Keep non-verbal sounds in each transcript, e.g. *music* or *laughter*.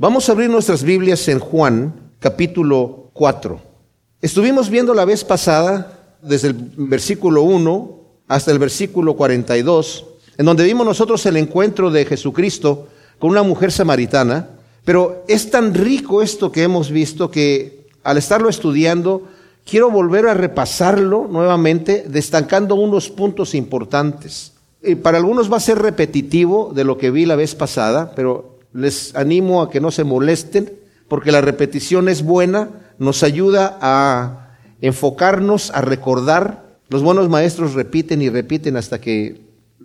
Vamos a abrir nuestras Biblias en Juan, capítulo 4. Estuvimos viendo la vez pasada, desde el versículo 1 hasta el versículo 42, en donde vimos nosotros el encuentro de Jesucristo con una mujer samaritana, pero es tan rico esto que hemos visto que al estarlo estudiando, quiero volver a repasarlo nuevamente, destacando unos puntos importantes. Y para algunos va a ser repetitivo de lo que vi la vez pasada, pero les animo a que no se molesten, porque la repetición es buena, nos ayuda a enfocarnos, a recordar. Los buenos maestros repiten y repiten hasta que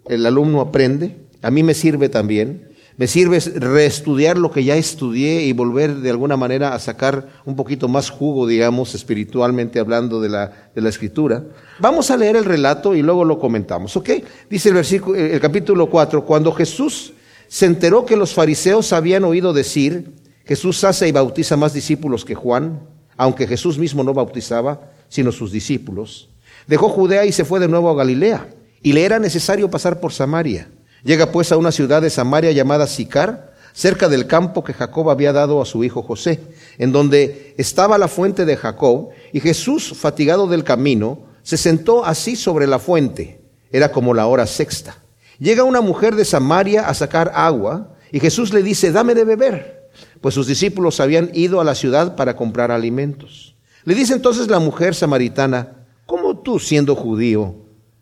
el alumno aprende. A mí me sirve también. Me sirve reestudiar lo que ya estudié y volver de alguna manera a sacar un poquito más jugo, digamos, espiritualmente hablando de la, de la escritura. Vamos a leer el relato y luego lo comentamos, ¿ok? Dice el versículo, el capítulo 4, cuando Jesús se enteró que los fariseos habían oído decir, Jesús hace y bautiza más discípulos que Juan, aunque Jesús mismo no bautizaba, sino sus discípulos. Dejó Judea y se fue de nuevo a Galilea, y le era necesario pasar por Samaria. Llega pues a una ciudad de Samaria llamada Sicar, cerca del campo que Jacob había dado a su hijo José, en donde estaba la fuente de Jacob, y Jesús, fatigado del camino, se sentó así sobre la fuente. Era como la hora sexta. Llega una mujer de Samaria a sacar agua y Jesús le dice, dame de beber, pues sus discípulos habían ido a la ciudad para comprar alimentos. Le dice entonces la mujer samaritana, ¿cómo tú siendo judío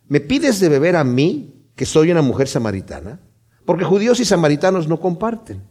me pides de beber a mí, que soy una mujer samaritana? Porque judíos y samaritanos no comparten.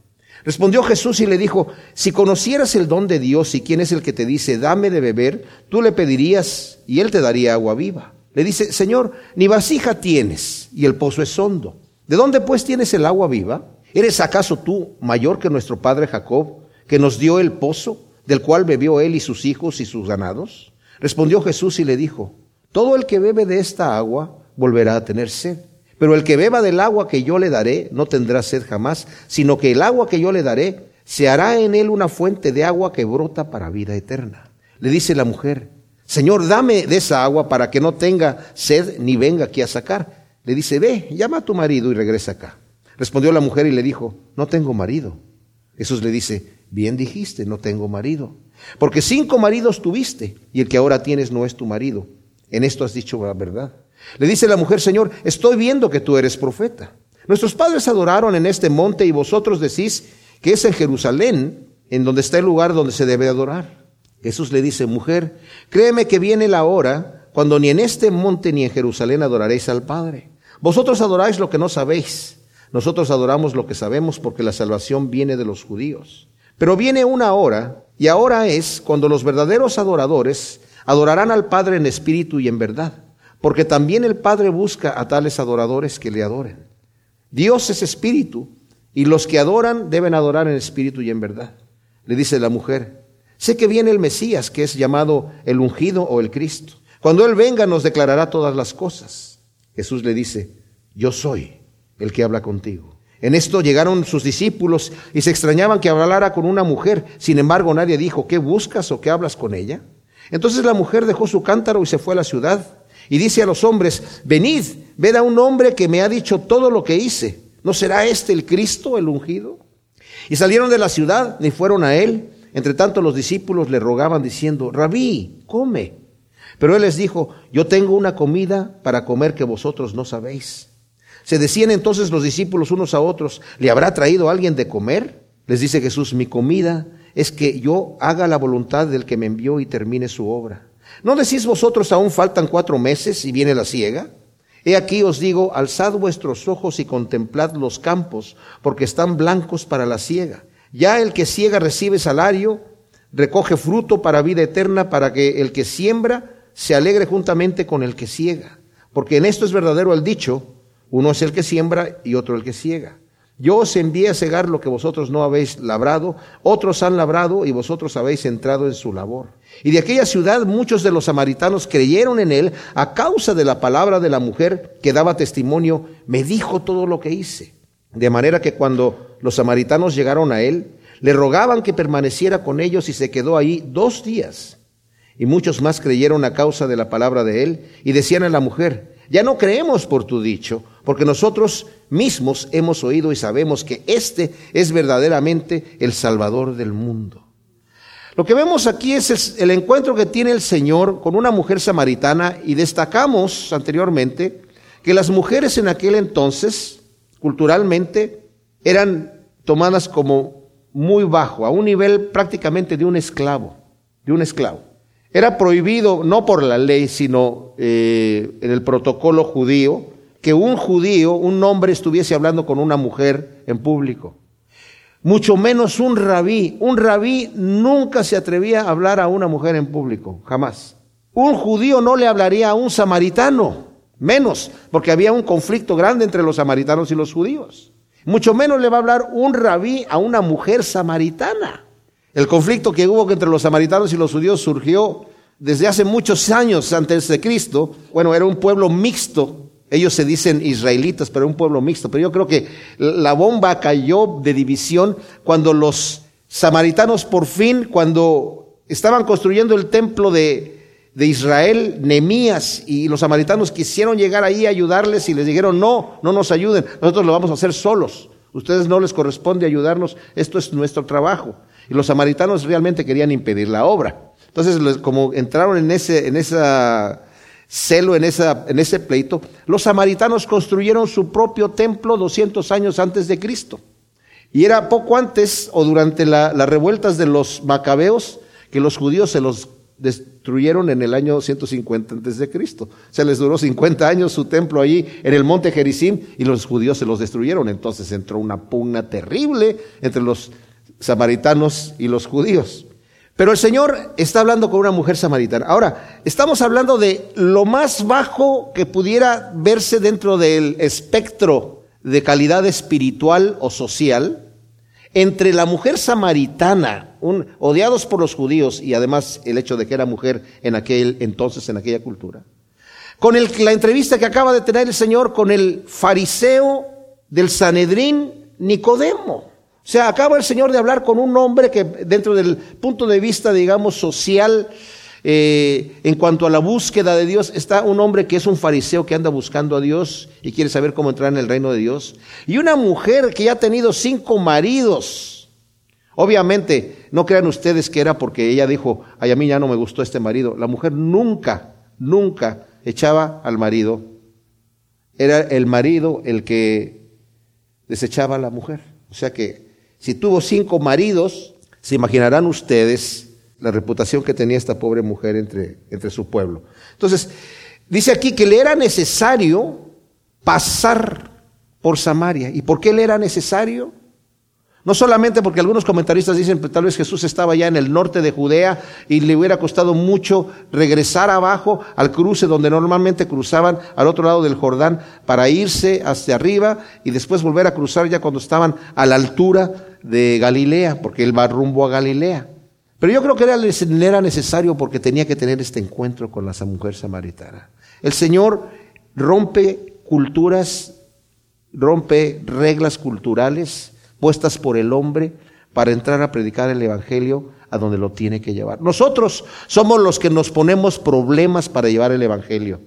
Respondió Jesús y le dijo, si conocieras el don de Dios y quién es el que te dice, dame de beber, tú le pedirías y él te daría agua viva. Le dice, Señor, ni vasija tienes y el pozo es hondo. ¿De dónde pues tienes el agua viva? ¿Eres acaso tú mayor que nuestro padre Jacob, que nos dio el pozo, del cual bebió él y sus hijos y sus ganados? Respondió Jesús y le dijo, todo el que bebe de esta agua volverá a tener sed. Pero el que beba del agua que yo le daré no tendrá sed jamás, sino que el agua que yo le daré se hará en él una fuente de agua que brota para vida eterna. Le dice la mujer, Señor, dame de esa agua para que no tenga sed ni venga aquí a sacar. Le dice, ve, llama a tu marido y regresa acá. Respondió la mujer y le dijo, no tengo marido. Jesús le dice, bien dijiste, no tengo marido. Porque cinco maridos tuviste y el que ahora tienes no es tu marido. En esto has dicho la verdad. Le dice la mujer, Señor, estoy viendo que tú eres profeta. Nuestros padres adoraron en este monte y vosotros decís que es en Jerusalén en donde está el lugar donde se debe adorar. Jesús le dice, mujer, créeme que viene la hora cuando ni en este monte ni en Jerusalén adoraréis al Padre. Vosotros adoráis lo que no sabéis. Nosotros adoramos lo que sabemos porque la salvación viene de los judíos. Pero viene una hora, y ahora es cuando los verdaderos adoradores adorarán al Padre en espíritu y en verdad, porque también el Padre busca a tales adoradores que le adoren. Dios es espíritu, y los que adoran deben adorar en espíritu y en verdad. Le dice la mujer, Sé que viene el Mesías, que es llamado el ungido o el Cristo. Cuando Él venga nos declarará todas las cosas. Jesús le dice, yo soy el que habla contigo. En esto llegaron sus discípulos y se extrañaban que hablara con una mujer. Sin embargo, nadie dijo, ¿qué buscas o qué hablas con ella? Entonces la mujer dejó su cántaro y se fue a la ciudad. Y dice a los hombres, venid, ved a un hombre que me ha dicho todo lo que hice. ¿No será este el Cristo, el ungido? Y salieron de la ciudad y fueron a él. Entre tanto los discípulos le rogaban diciendo, Rabí, come. Pero él les dijo, yo tengo una comida para comer que vosotros no sabéis. Se decían entonces los discípulos unos a otros, ¿le habrá traído alguien de comer? Les dice Jesús, mi comida es que yo haga la voluntad del que me envió y termine su obra. ¿No decís vosotros aún faltan cuatro meses y viene la siega? He aquí os digo, alzad vuestros ojos y contemplad los campos, porque están blancos para la siega. Ya el que ciega recibe salario, recoge fruto para vida eterna, para que el que siembra se alegre juntamente con el que ciega. Porque en esto es verdadero el dicho, uno es el que siembra y otro el que ciega. Yo os envié a cegar lo que vosotros no habéis labrado, otros han labrado y vosotros habéis entrado en su labor. Y de aquella ciudad muchos de los samaritanos creyeron en él a causa de la palabra de la mujer que daba testimonio, me dijo todo lo que hice. De manera que cuando los samaritanos llegaron a él, le rogaban que permaneciera con ellos y se quedó ahí dos días. Y muchos más creyeron a causa de la palabra de él y decían a la mujer, ya no creemos por tu dicho, porque nosotros mismos hemos oído y sabemos que este es verdaderamente el Salvador del mundo. Lo que vemos aquí es el, encuentro que tiene el Señor con una mujer samaritana y destacamos anteriormente que las mujeres en aquel entonces, culturalmente, eran tomadas como muy bajo, a un nivel prácticamente de un esclavo, de un esclavo. Era prohibido, no por la ley, sino eh, en el protocolo judío, que un judío, un hombre, estuviese hablando con una mujer en público. Mucho menos un rabí. Un rabí nunca se atrevía a hablar a una mujer en público, jamás. Un judío no le hablaría a un samaritano, menos, porque había un conflicto grande entre los samaritanos y los judíos. Mucho menos le va a hablar un rabí a una mujer samaritana. El conflicto que hubo entre los samaritanos y los judíos surgió desde hace muchos años antes de Cristo. Bueno, era un pueblo mixto. Ellos se dicen israelitas, pero un pueblo mixto. Pero yo creo que la bomba cayó de división cuando los samaritanos por fin, cuando estaban construyendo el templo de, de Israel, Nemías y los samaritanos quisieron llegar ahí a ayudarles y les dijeron, no, no nos ayuden, nosotros lo vamos a hacer solos. Ustedes no les corresponde ayudarnos, esto es nuestro trabajo. Y los samaritanos realmente querían impedir la obra. Entonces, como entraron en ese, en celo, en, esa, en ese pleito, los samaritanos construyeron su propio templo 200 años antes de Cristo. Y era poco antes o durante las revueltas de los macabeos que los judíos se los destruyeron en el año 150 antes de Cristo. Se les duró 50 años su templo allí en el monte Gerizim y los judíos se los destruyeron. Entonces entró una pugna terrible entre los samaritanos y los judíos. Pero el Señor está hablando con una mujer samaritana. Ahora, estamos hablando de lo más bajo que pudiera verse dentro del espectro de calidad espiritual o social entre la mujer samaritana, odiados por los judíos y además el hecho de que era mujer en aquel entonces, en aquella cultura, con el, la entrevista que acaba de tener el Señor con el fariseo del Sanedrín, Nicodemo. O sea, acaba el Señor de hablar con un hombre que dentro del punto de vista, digamos, social, eh, en cuanto a la búsqueda de Dios, está un hombre que es un fariseo que anda buscando a Dios y quiere saber cómo entrar en el reino de Dios. Y una mujer que ya ha tenido cinco maridos. Obviamente, no crean ustedes que era porque ella dijo, ay, a mí ya no me gustó este marido. La mujer nunca, nunca echaba al marido. Era el marido el que desechaba a la mujer. O sea que si tuvo cinco maridos, se imaginarán ustedes la reputación que tenía esta pobre mujer entre, entre su pueblo. Entonces, dice aquí que le era necesario pasar por Samaria. ¿Y por qué le era necesario? No solamente porque algunos comentaristas dicen que tal vez Jesús estaba ya en el norte de Judea y le hubiera costado mucho regresar abajo al cruce donde normalmente cruzaban al otro lado del Jordán para irse hacia arriba y después volver a cruzar ya cuando estaban a la altura de Galilea, porque él va rumbo a Galilea. Pero yo creo que era, era necesario porque tenía que tener este encuentro con la mujer samaritana. El Señor rompe culturas, rompe reglas culturales puestas por el hombre para entrar a predicar el Evangelio a donde lo tiene que llevar. Nosotros somos los que nos ponemos problemas para llevar el Evangelio.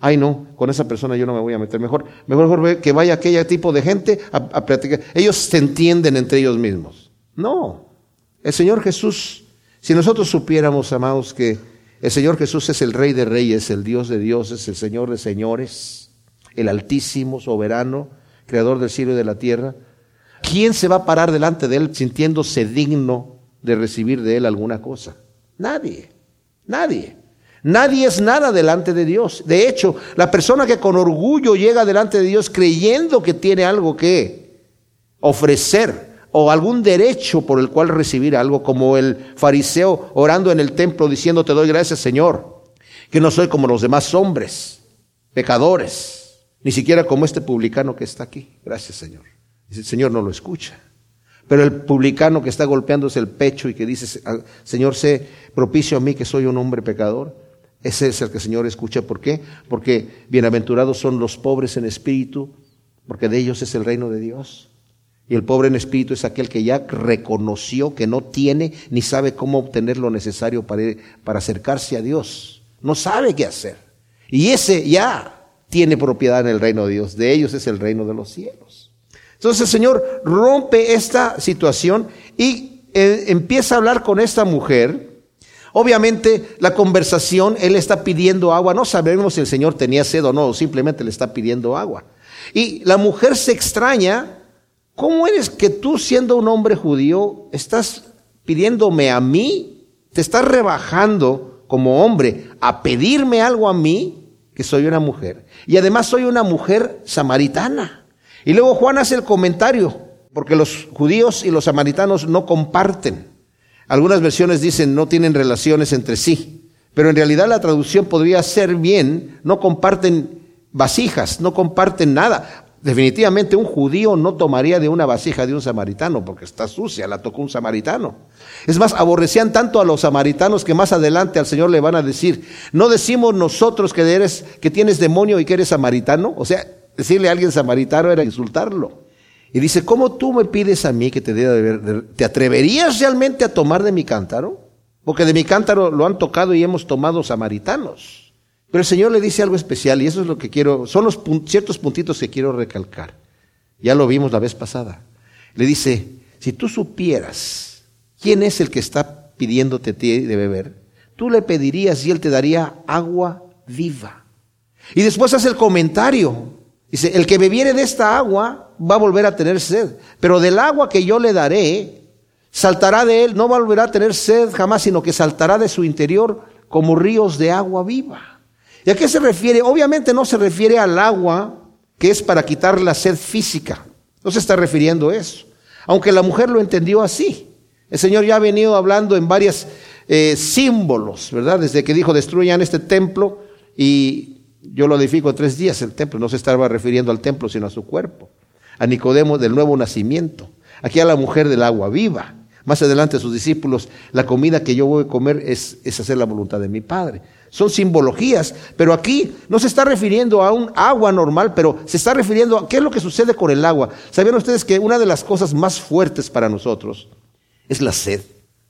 Ay, no, con esa persona yo no me voy a meter. Mejor, mejor que vaya aquel tipo de gente a, a practicar. Ellos se entienden entre ellos mismos. No, el Señor Jesús, si nosotros supiéramos, amados, que el Señor Jesús es el Rey de Reyes, el Dios de dioses, el Señor de señores, el Altísimo, soberano, Creador del cielo y de la tierra, ¿Quién se va a parar delante de Él sintiéndose digno de recibir de Él alguna cosa? Nadie, nadie. Nadie es nada delante de Dios. De hecho, la persona que con orgullo llega delante de Dios creyendo que tiene algo que ofrecer o algún derecho por el cual recibir algo, como el fariseo orando en el templo diciendo, te doy gracias Señor, que no soy como los demás hombres, pecadores, ni siquiera como este publicano que está aquí. Gracias Señor el Señor no lo escucha. Pero el publicano que está golpeándose el pecho y que dice, Señor, sé propicio a mí que soy un hombre pecador, ese es el que el Señor escucha. ¿Por qué? Porque bienaventurados son los pobres en espíritu, porque de ellos es el reino de Dios. Y el pobre en espíritu es aquel que ya reconoció que no tiene ni sabe cómo obtener lo necesario para, para acercarse a Dios. No sabe qué hacer. Y ese ya tiene propiedad en el reino de Dios. De ellos es el reino de los cielos. Entonces el Señor rompe esta situación y eh, empieza a hablar con esta mujer. Obviamente la conversación, él está pidiendo agua. No sabemos si el Señor tenía sed o no, simplemente le está pidiendo agua. Y la mujer se extraña. ¿Cómo eres que tú siendo un hombre judío estás pidiéndome a mí? Te estás rebajando como hombre a pedirme algo a mí, que soy una mujer. Y además soy una mujer samaritana. Y luego Juan hace el comentario, porque los judíos y los samaritanos no comparten. Algunas versiones dicen no tienen relaciones entre sí, pero en realidad la traducción podría ser bien, no comparten vasijas, no comparten nada. Definitivamente un judío no tomaría de una vasija de un samaritano porque está sucia, la tocó un samaritano. Es más, aborrecían tanto a los samaritanos que más adelante al Señor le van a decir, no decimos nosotros que eres que tienes demonio y que eres samaritano, o sea, decirle a alguien samaritano era insultarlo. Y dice, ¿cómo tú me pides a mí que te dé de? ¿Te atreverías realmente a tomar de mi cántaro? Porque de mi cántaro lo han tocado y hemos tomado samaritanos. Pero el Señor le dice algo especial y eso es lo que quiero, son los ciertos puntitos que quiero recalcar. Ya lo vimos la vez pasada. Le dice, si tú supieras quién es el que está pidiéndote de beber, tú le pedirías y él te daría agua viva. Y después hace el comentario. Dice, el que bebiere de esta agua va a volver a tener sed, pero del agua que yo le daré, saltará de él, no volverá a tener sed jamás, sino que saltará de su interior como ríos de agua viva. ¿Y a qué se refiere? Obviamente no se refiere al agua que es para quitar la sed física. No se está refiriendo a eso. Aunque la mujer lo entendió así. El Señor ya ha venido hablando en varios eh, símbolos, ¿verdad? Desde que dijo, destruyan este templo y yo lo edifico tres días el templo. No se estaba refiriendo al templo, sino a su cuerpo. A Nicodemo del nuevo nacimiento. Aquí a la mujer del agua viva. Más adelante a sus discípulos, la comida que yo voy a comer es, es hacer la voluntad de mi Padre son simbologías, pero aquí no se está refiriendo a un agua normal, pero se está refiriendo a qué es lo que sucede con el agua. ¿Sabían ustedes que una de las cosas más fuertes para nosotros es la sed?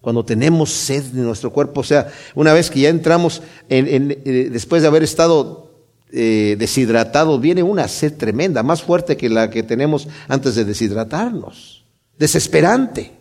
Cuando tenemos sed de nuestro cuerpo, o sea, una vez que ya entramos, en, eh, después de haber estado eh, deshidratados, viene una sed tremenda, más fuerte que la que tenemos antes de deshidratarnos. Desesperante.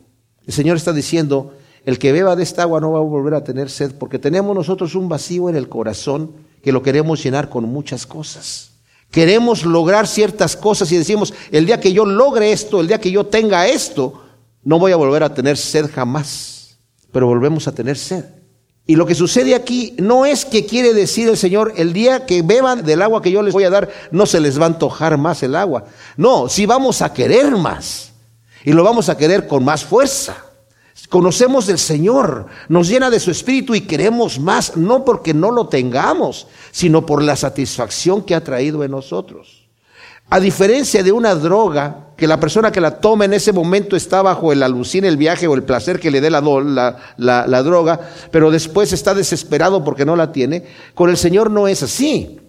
El Señor está diciendo, el que beba de esta agua no va a volver a tener sed, porque tenemos nosotros un vacío en el corazón que lo queremos llenar con muchas cosas. Queremos lograr ciertas cosas y decimos, el día que yo logre esto, el día que yo tenga esto, no voy a volver a tener sed jamás, pero volvemos a tener sed. Y lo que sucede aquí no es que quiere decir el Señor, el día que beban del agua que yo les voy a dar, no se les va a antojar más el agua. No, si vamos a querer más. Y lo vamos a querer con más fuerza. Conocemos del Señor, nos llena de su espíritu y queremos más, no porque no lo tengamos, sino por la satisfacción que ha traído en nosotros. A diferencia de una droga, que la persona que la toma en ese momento está bajo el alucine, el viaje o el placer que le dé la, la droga, pero después está desesperado porque no la tiene, con el Señor no es así.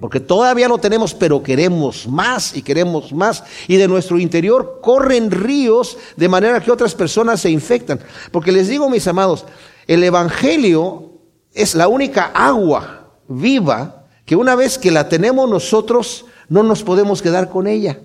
Porque todavía lo tenemos, pero queremos más y queremos más. Y de nuestro interior corren ríos de manera que otras personas se infectan. Porque les digo, mis amados, el Evangelio es la única agua viva que una vez que la tenemos nosotros, no nos podemos quedar con ella.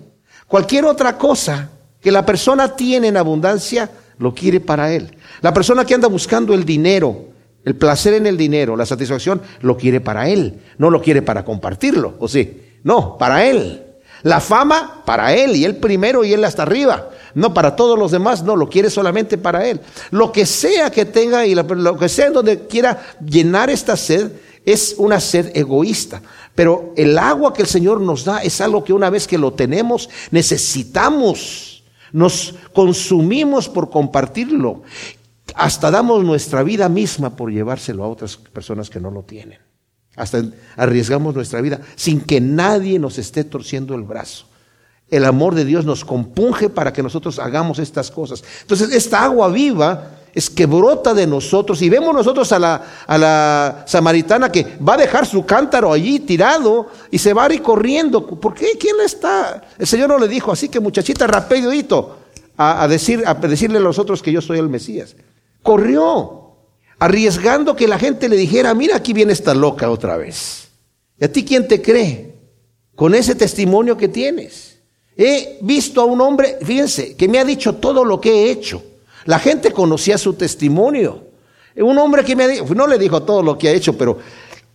Cualquier otra cosa que la persona tiene en abundancia, lo quiere para él. La persona que anda buscando el dinero, el placer en el dinero, la satisfacción, lo quiere para él, no lo quiere para compartirlo, ¿o sí? No, para él. La fama, para él, y él primero y él hasta arriba. No para todos los demás, no, lo quiere solamente para él. Lo que sea que tenga y lo que sea en donde quiera llenar esta sed, es una sed egoísta. Pero el agua que el Señor nos da es algo que una vez que lo tenemos, necesitamos. Nos consumimos por compartirlo. Hasta damos nuestra vida misma por llevárselo a otras personas que no lo tienen. Hasta arriesgamos nuestra vida sin que nadie nos esté torciendo el brazo. El amor de Dios nos compunge para que nosotros hagamos estas cosas. Entonces, esta agua viva es que brota de nosotros y vemos nosotros a la, a la samaritana que va a dejar su cántaro allí tirado y se va a ir corriendo. ¿Por qué? ¿Quién está? El Señor no le dijo, así que muchachita, rapidito a, a, decir, a decirle a los otros que yo soy el Mesías corrió, arriesgando que la gente le dijera, mira, aquí viene esta loca otra vez. ¿Y a ti quién te cree? con ese testimonio que tienes. He visto a un hombre, fíjense, que me ha dicho todo lo que he hecho. La gente conocía su testimonio. Un hombre que me ha dicho, no le dijo todo lo que ha hecho, pero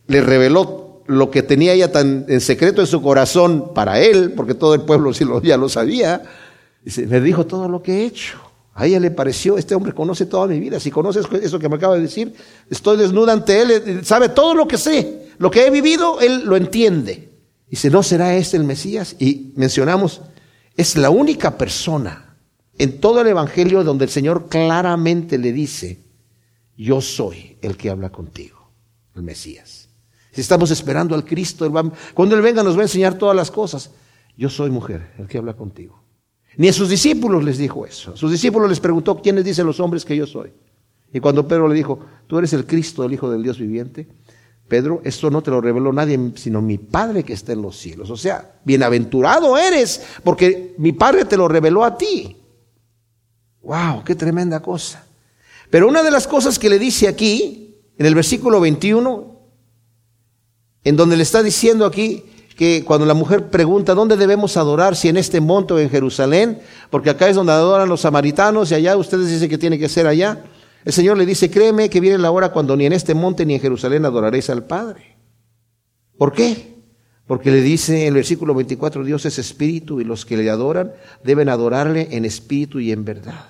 le reveló lo que tenía ella tan en secreto en su corazón para él, porque todo el pueblo ya lo sabía. Dice, me dijo todo lo que he hecho. A ella le pareció, este hombre conoce toda mi vida. Si conoces eso que me acaba de decir, estoy desnuda ante él, sabe todo lo que sé. Lo que he vivido, él lo entiende. Dice, ¿no será este el Mesías? Y mencionamos, es la única persona en todo el Evangelio donde el Señor claramente le dice, yo soy el que habla contigo, el Mesías. Si estamos esperando al Cristo, cuando Él venga nos va a enseñar todas las cosas. Yo soy mujer, el que habla contigo. Ni a sus discípulos les dijo eso. Sus discípulos les preguntó, ¿quiénes dicen los hombres que yo soy? Y cuando Pedro le dijo, tú eres el Cristo, el Hijo del Dios viviente, Pedro, esto no te lo reveló nadie, sino mi Padre que está en los cielos. O sea, bienaventurado eres, porque mi Padre te lo reveló a ti. ¡Wow! ¡Qué tremenda cosa! Pero una de las cosas que le dice aquí, en el versículo 21, en donde le está diciendo aquí, que cuando la mujer pregunta dónde debemos adorar, si en este monte o en Jerusalén, porque acá es donde adoran los samaritanos y allá ustedes dicen que tiene que ser allá. El Señor le dice, créeme que viene la hora cuando ni en este monte ni en Jerusalén adoraréis al Padre. ¿Por qué? Porque le dice en el versículo 24, Dios es espíritu y los que le adoran deben adorarle en espíritu y en verdad.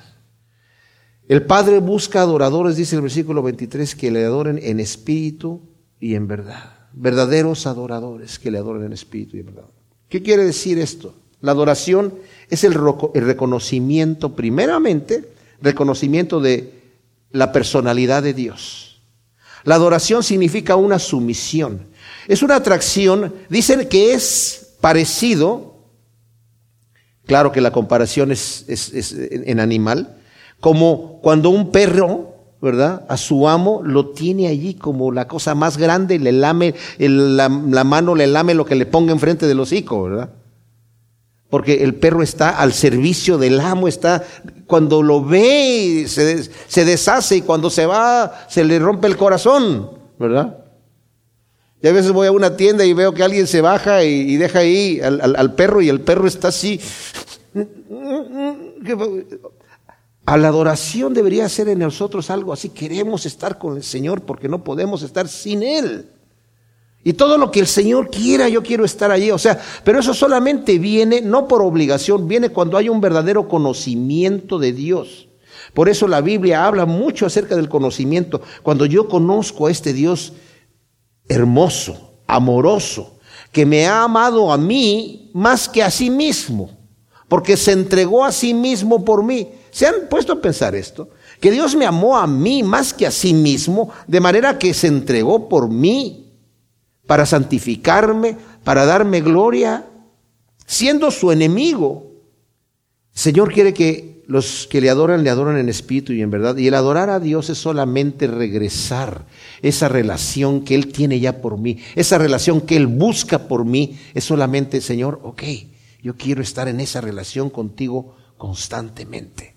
El Padre busca adoradores, dice el versículo 23, que le adoren en espíritu y en verdad verdaderos adoradores que le adoren en espíritu y en verdad. ¿Qué quiere decir esto? La adoración es el, reconocimiento, primeramente, reconocimiento de la personalidad de Dios. La adoración significa una sumisión. Es una atracción, dicen que es parecido, claro que la comparación es en animal, como cuando un perro ¿verdad? A su amo lo tiene allí como la cosa más grande, le lame, la, mano le lame lo que le ponga enfrente del hocico, ¿verdad? Porque el perro está al servicio del amo, está, cuando lo ve se, se deshace y cuando se va se le rompe el corazón, ¿verdad? Y a veces voy a una tienda y veo que alguien se baja y, deja ahí al, al perro y el perro está así. *laughs* A la adoración debería ser en nosotros algo así. Queremos estar con el Señor porque no podemos estar sin Él. Y todo lo que el Señor quiera, yo quiero estar allí. O sea, pero eso solamente viene, no por obligación, viene cuando hay un verdadero conocimiento de Dios. Por eso la Biblia habla mucho acerca del conocimiento. Cuando yo conozco a este Dios hermoso, amoroso, que me ha amado a mí más que a sí mismo, porque se entregó a sí mismo por mí. ¿Se han puesto a pensar esto? Que Dios me amó a mí más que a sí mismo, de manera que se entregó por mí para santificarme, para darme gloria, siendo su enemigo. Señor quiere que los que le adoran le adoran en espíritu y en verdad. Y el adorar a Dios es solamente regresar esa relación que Él tiene ya por mí, esa relación que Él busca por mí. Es solamente, Señor, ok, yo quiero estar en esa relación contigo constantemente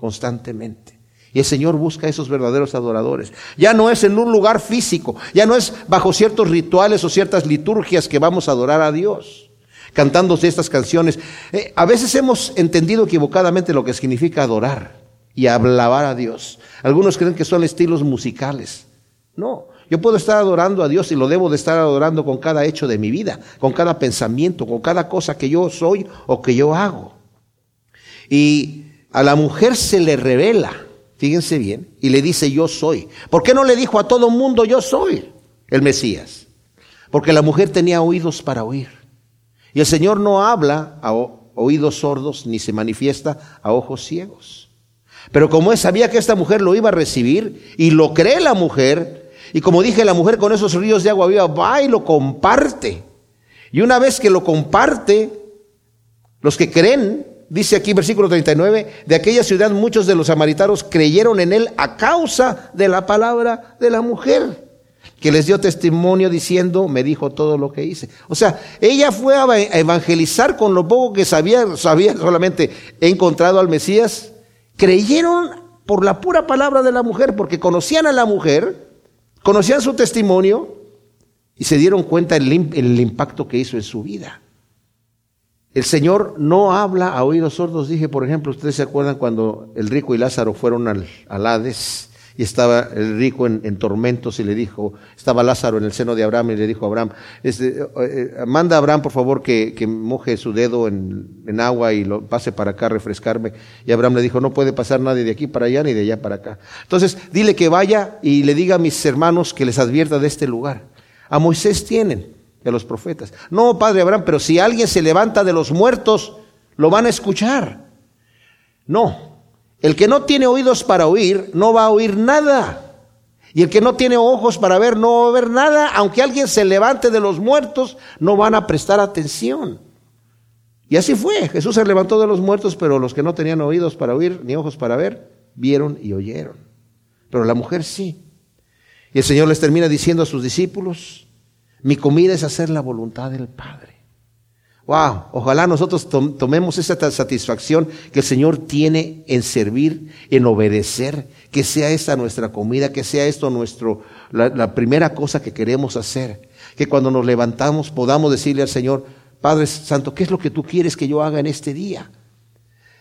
constantemente. Y el Señor busca a esos verdaderos adoradores. Ya no es en un lugar físico, ya no es bajo ciertos rituales o ciertas liturgias que vamos a adorar a Dios, cantando estas canciones. Eh, a veces hemos entendido equivocadamente lo que significa adorar y alabar a Dios. Algunos creen que son estilos musicales. No, yo puedo estar adorando a Dios y lo debo de estar adorando con cada hecho de mi vida, con cada pensamiento, con cada cosa que yo soy o que yo hago. Y a la mujer se le revela, fíjense bien, y le dice yo soy. ¿Por qué no le dijo a todo mundo yo soy el Mesías? Porque la mujer tenía oídos para oír. Y el Señor no habla a oídos sordos ni se manifiesta a ojos ciegos. Pero como él sabía que esta mujer lo iba a recibir y lo cree la mujer, y como dije, la mujer con esos ríos de agua viva va y lo comparte. Y una vez que lo comparte, los que creen dice aquí versículo 39, de aquella ciudad muchos de los samaritanos creyeron en él a causa de la palabra de la mujer, que les dio testimonio diciendo, me dijo todo lo que hice. O sea, ella fue a evangelizar con lo poco que sabía, sabía solamente, he encontrado al Mesías, creyeron por la pura palabra de la mujer, porque conocían a la mujer, conocían su testimonio y se dieron cuenta del el impacto que hizo en su vida. El Señor no habla a oídos sordos. Dije, por ejemplo, ustedes se acuerdan cuando el rico y Lázaro fueron al, al Hades y estaba el rico en, tormentos y le dijo, estaba Lázaro en el seno de Abraham y le dijo a Abraham, este, eh, manda a Abraham por favor que, que moje su dedo en, en, agua y lo pase para acá a refrescarme. Y Abraham le dijo, no puede pasar nadie de aquí para allá ni de allá para acá. Entonces, dile que vaya y le diga a mis hermanos que les advierta de este lugar. A Moisés tienen, de los profetas. No, padre Abraham, pero si alguien se levanta de los muertos, lo van a escuchar. No, el que no tiene oídos para oír, no va a oír nada. Y el que no tiene ojos para ver, no va a ver nada. Aunque alguien se levante de los muertos, no van a prestar atención. Y así fue. Jesús se levantó de los muertos, pero los que no tenían oídos para oír, ni ojos para ver, vieron y oyeron. Pero la mujer sí. Y el Señor les termina diciendo a sus discípulos, mi comida es hacer la voluntad del Padre. Wow, ojalá nosotros tomemos esa satisfacción que el Señor tiene en servir, en obedecer, que sea esta nuestra comida, que sea esto nuestro, la, primera cosa que queremos hacer. Que cuando nos levantamos podamos decirle al Señor, Padre Santo, ¿qué es lo que tú quieres que yo haga en este día?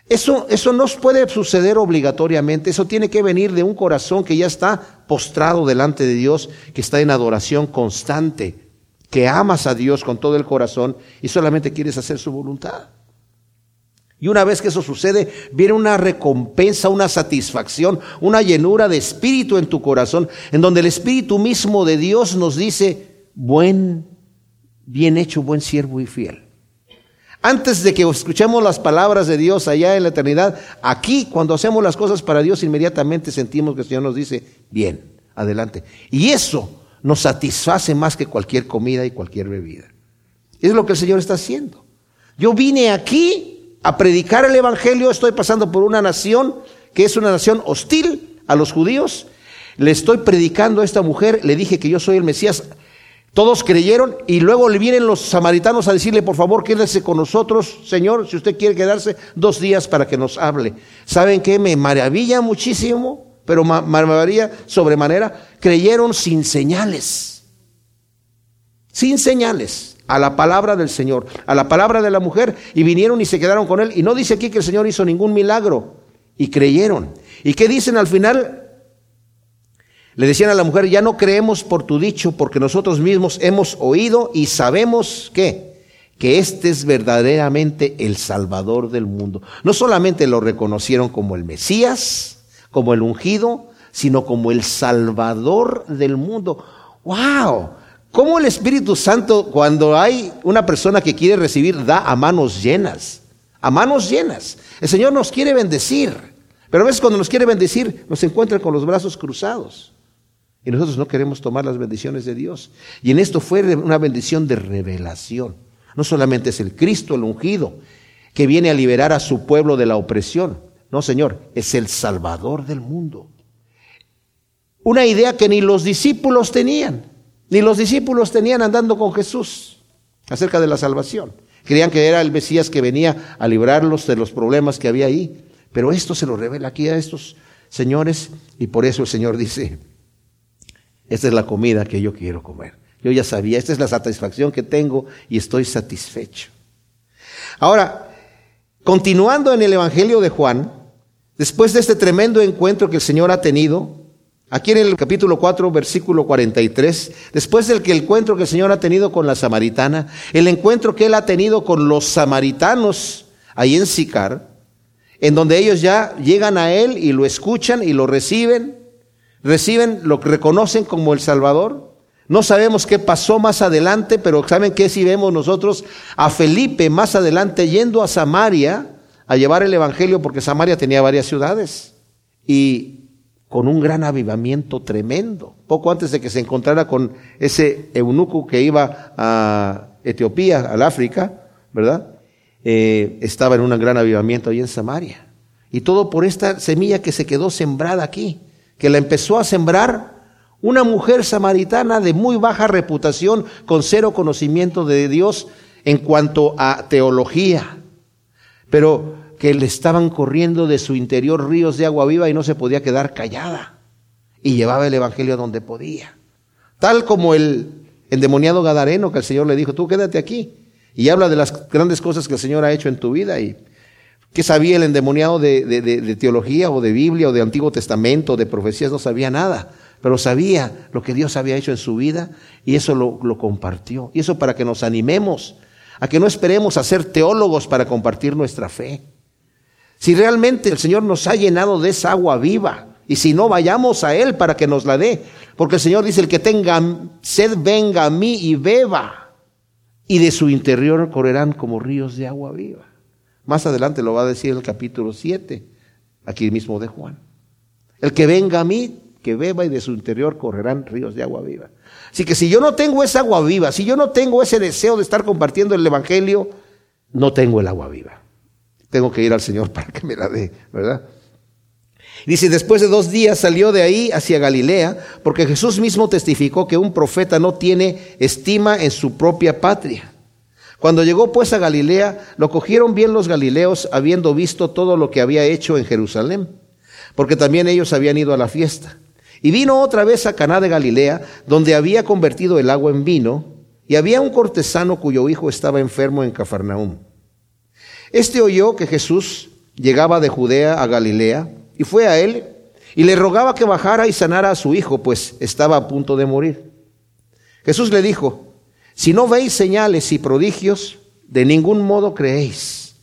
Eso, eso no puede suceder obligatoriamente, eso tiene que venir de un corazón que ya está postrado delante de Dios, que está en adoración constante que amas a Dios con todo el corazón y solamente quieres hacer su voluntad. Y una vez que eso sucede, viene una recompensa, una satisfacción, una llenura de espíritu en tu corazón, en donde el espíritu mismo de Dios nos dice, buen, bien hecho, buen siervo y fiel. Antes de que escuchemos las palabras de Dios allá en la eternidad, aquí cuando hacemos las cosas para Dios, inmediatamente sentimos que el Señor nos dice, bien, adelante. Y eso nos satisface más que cualquier comida y cualquier bebida. Es lo que el Señor está haciendo. Yo vine aquí a predicar el Evangelio, estoy pasando por una nación que es una nación hostil a los judíos. Le estoy predicando a esta mujer, le dije que yo soy el Mesías. Todos creyeron y luego le vienen los samaritanos a decirle, por favor, quédese con nosotros, Señor, si usted quiere quedarse dos días para que nos hable. ¿Saben qué? Me maravilla muchísimo pero maravilla sobremanera, creyeron sin señales. Sin señales a la palabra del Señor, a la palabra de la mujer, y vinieron y se quedaron con él. Y no dice aquí que el Señor hizo ningún milagro, y creyeron. ¿Y qué dicen al final? Le decían a la mujer, ya no creemos por tu dicho, porque nosotros mismos hemos oído y sabemos que, que este es verdaderamente el Salvador del mundo. No solamente lo reconocieron como el Mesías, como el ungido, sino como el salvador del mundo. ¡Wow! ¿Cómo el Espíritu Santo, cuando hay una persona que quiere recibir, da a manos llenas? A manos llenas. El Señor nos quiere bendecir, pero a veces cuando nos quiere bendecir, nos encuentra con los brazos cruzados. Y nosotros no queremos tomar las bendiciones de Dios. Y en esto fue una bendición de revelación. No solamente es el Cristo, el ungido, que viene a liberar a su pueblo de la opresión, no, Señor, es el Salvador del mundo. Una idea que ni los discípulos tenían, ni los discípulos tenían andando con Jesús acerca de la salvación. Creían que era el Mesías que venía a librarlos de los problemas que había ahí. Pero esto se lo revela aquí a estos señores y por eso el Señor dice, esta es la comida que yo quiero comer. Yo ya sabía, esta es la satisfacción que tengo y estoy satisfecho. Ahora, continuando en el Evangelio de Juan, Después de este tremendo encuentro que el Señor ha tenido, aquí en el capítulo 4, versículo 43, después del que encuentro que el Señor ha tenido con la samaritana, el encuentro que Él ha tenido con los samaritanos ahí en Sicar, en donde ellos ya llegan a Él y lo escuchan y lo reciben, reciben, lo reconocen como el Salvador. No sabemos qué pasó más adelante, pero ¿saben qué si vemos nosotros? A Felipe más adelante yendo a Samaria, a llevar el Evangelio porque Samaria tenía varias ciudades y con un gran avivamiento tremendo. Poco antes de que se encontrara con ese eunuco que iba a Etiopía, al África, ¿verdad? Eh, estaba en un gran avivamiento ahí en Samaria. Y todo por esta semilla que se quedó sembrada aquí, que la empezó a sembrar una mujer samaritana de muy baja reputación, con cero conocimiento de Dios en cuanto a teología. Pero que le estaban corriendo de su interior ríos de agua viva y no se podía quedar callada. Y llevaba el Evangelio donde podía. Tal como el endemoniado Gadareno que el Señor le dijo, tú quédate aquí. Y habla de las grandes cosas que el Señor ha hecho en tu vida y ¿Qué sabía el endemoniado de, de, teología o de Biblia o de Antiguo Testamento o de profecías? No sabía nada, pero sabía lo que Dios había hecho en su vida y eso lo, lo compartió. Y eso para que nos animemos a que no esperemos a ser teólogos para compartir nuestra fe. Si realmente el Señor nos ha llenado de esa agua viva, y si no, vayamos a Él para que nos la dé. Porque el Señor dice, el que tenga sed, venga a mí y beba. Y de su interior correrán como ríos de agua viva. Más adelante lo va a decir el capítulo 7, aquí mismo de Juan. El que venga a mí, que beba y de su interior correrán ríos de agua viva. Así que si yo no tengo esa agua viva, si yo no tengo ese deseo de estar compartiendo el Evangelio, no tengo el agua viva. Tengo que ir al Señor *laughs* para que me la dé, ¿verdad? Dice, después de dos días salió de ahí hacia Galilea, porque Jesús mismo testificó que un profeta no tiene estima en su propia patria. Cuando llegó pues a Galilea, lo cogieron bien los galileos, habiendo visto todo lo que había hecho en Jerusalén, porque también ellos habían ido a la fiesta. Y vino otra vez a Caná de Galilea, donde había convertido el agua en vino, y había un cortesano cuyo hijo estaba enfermo en Cafarnaúm. Este oyó que Jesús llegaba de Judea a Galilea, y fue a él, y le rogaba que bajara y sanara a su hijo, pues estaba a punto de morir. Jesús le dijo, si no veis señales y prodigios, de ningún modo creéis.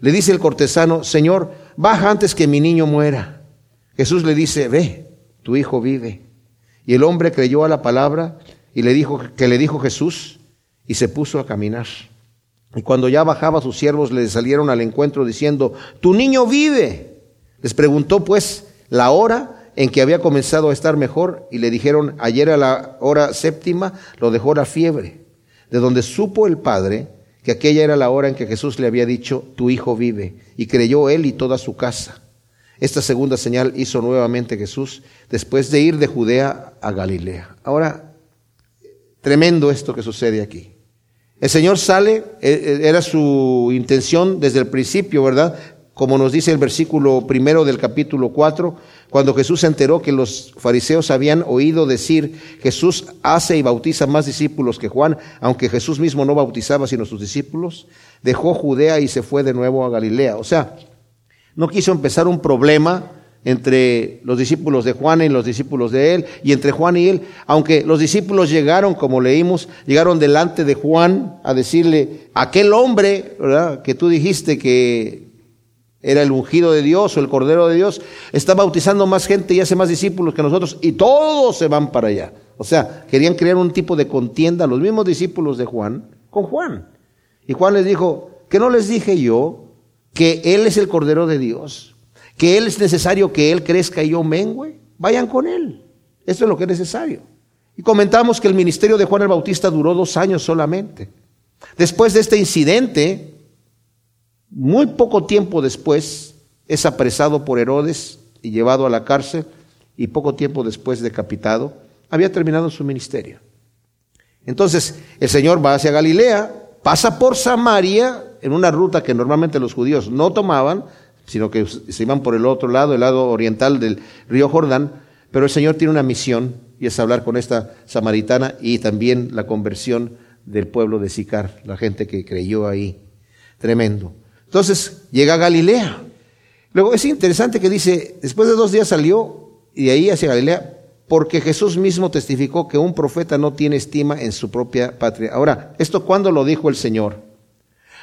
Le dice el cortesano, Señor, baja antes que mi niño muera. Jesús le dice, ve, tu hijo vive. Y el hombre creyó a la palabra y le dijo que le dijo Jesús y se puso a caminar. Y cuando ya bajaba sus siervos le salieron al encuentro diciendo, tu niño vive. Les preguntó pues la hora en que había comenzado a estar mejor y le dijeron, ayer a la hora séptima lo dejó la fiebre, de donde supo el padre que aquella era la hora en que Jesús le había dicho, tu hijo vive, y creyó él y toda su casa. Esta segunda señal hizo nuevamente Jesús después de ir de Judea a Galilea. Ahora, tremendo esto que sucede aquí. El Señor sale, e, e, era su intención desde el principio, ¿verdad? Como nos dice el versículo primero del capítulo 4, cuando Jesús se enteró que los fariseos habían oído decir, Jesús hace y bautiza más discípulos que Juan, aunque Jesús mismo no bautizaba sino sus discípulos, dejó Judea y se fue de nuevo a Galilea. O sea, no quiso empezar un problema entre los discípulos de Juan y los discípulos de él, y entre Juan y él, aunque los discípulos llegaron, como leímos, llegaron delante de Juan a decirle, aquel hombre, ¿verdad? Que tú dijiste que era el ungido de Dios o el cordero de Dios, está bautizando más gente y hace más discípulos que nosotros y todos se van para allá. O sea, querían crear un tipo de contienda, los mismos discípulos de Juan, con Juan. Y Juan les dijo, que no les dije yo que Él es el cordero de Dios, que Él es necesario que Él crezca y yo mengüe, vayan con Él. Eso es lo que es necesario. Y comentamos que el ministerio de Juan el Bautista duró dos años solamente. Después de este incidente, muy poco tiempo después es apresado por Herodes y llevado a la cárcel y poco tiempo después decapitado. Había terminado su ministerio. Entonces el Señor va hacia Galilea, pasa por Samaria en una ruta que normalmente los judíos no tomaban, sino que se iban por el otro lado, el lado oriental del río Jordán, pero el Señor tiene una misión y es hablar con esta samaritana y también la conversión del pueblo de Sicar, la gente que creyó ahí. Tremendo. Entonces llega a Galilea. Luego es interesante que dice, después de dos días salió y de ahí hacia Galilea, porque Jesús mismo testificó que un profeta no tiene estima en su propia patria. Ahora, ¿esto cuándo lo dijo el Señor?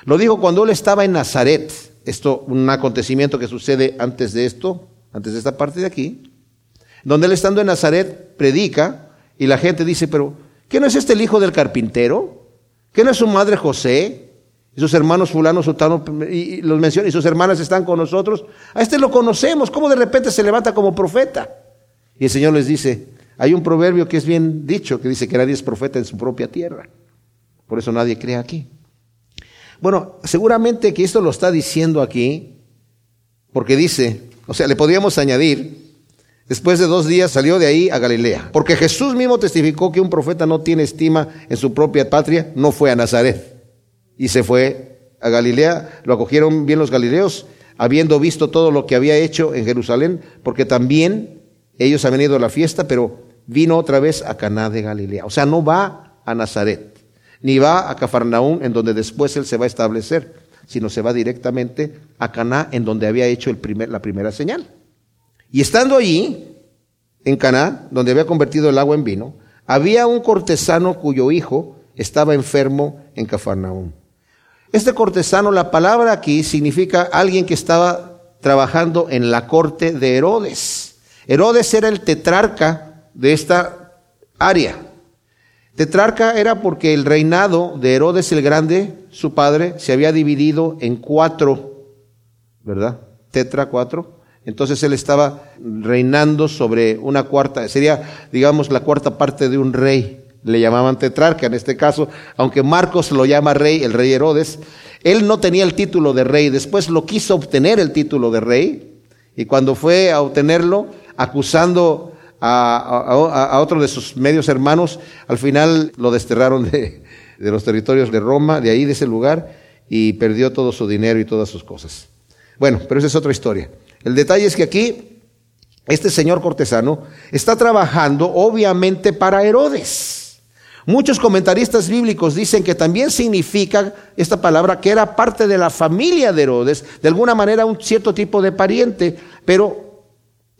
Lo dijo cuando él estaba en Nazaret. Esto, un acontecimiento que sucede antes de esto, antes de esta parte de aquí, donde él estando en Nazaret predica y la gente dice, pero ¿qué no es este el hijo del carpintero? ¿Qué no es su madre José? y sus hermanos fulano, sutano, y los menciona, y sus hermanas están con nosotros. A este lo conocemos, ¿cómo de repente se levanta como profeta? Y el Señor les dice, hay un proverbio que es bien dicho, que dice que nadie es profeta en su propia tierra. Por eso nadie cree aquí. Bueno, seguramente que esto lo está diciendo aquí, porque dice, o sea, le podríamos añadir, después de dos días salió de ahí a Galilea, porque Jesús mismo testificó que un profeta no tiene estima en su propia patria, no fue a Nazaret y se fue a Galilea. Lo acogieron bien los galileos, habiendo visto todo lo que había hecho en Jerusalén, porque también ellos habían ido a la fiesta, pero vino otra vez a Caná de Galilea. O sea, no va a Nazaret. Ni va a Cafarnaún, en donde después él se va a establecer, sino se va directamente a Caná, en donde había hecho el primer, la primera señal. Y estando allí, en Caná, donde había convertido el agua en vino, había un cortesano cuyo hijo estaba enfermo en Cafarnaún. Este cortesano, la palabra aquí significa alguien que estaba trabajando en la corte de Herodes. Herodes era el tetrarca de esta área. Tetrarca era porque el reinado de Herodes el Grande, su padre, se había dividido en cuatro, ¿verdad? Tetra cuatro. Entonces él estaba reinando sobre una cuarta, sería, digamos, la cuarta parte de un rey. Le llamaban tetrarca en este caso, aunque Marcos lo llama rey, el rey Herodes. Él no tenía el título de rey, después lo quiso obtener el título de rey, y cuando fue a obtenerlo, acusando a, otro de sus medios hermanos, al final lo desterraron de, de los territorios de Roma, de ahí, de ese lugar, y perdió todo su dinero y todas sus cosas. Bueno, pero esa es otra historia. El detalle es que aquí este señor cortesano está trabajando obviamente para Herodes. Muchos comentaristas bíblicos dicen que también significa esta palabra que era parte de la familia de Herodes, de alguna manera un cierto tipo de pariente, pero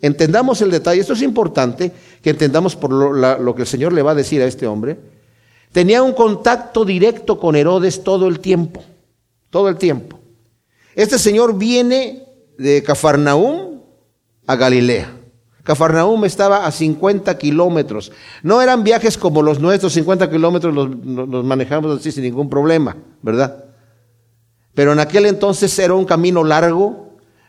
Entendamos el detalle, esto es importante, que entendamos por lo, que el Señor le va a decir a este hombre. Tenía un contacto directo con Herodes todo el tiempo, todo el tiempo. Este señor viene de Cafarnaúm a Galilea. Cafarnaúm estaba a 50 kilómetros. No eran viajes como los nuestros, 50 kilómetros los, los, manejamos así sin ningún problema, ¿verdad? Pero en aquel entonces era un camino largo,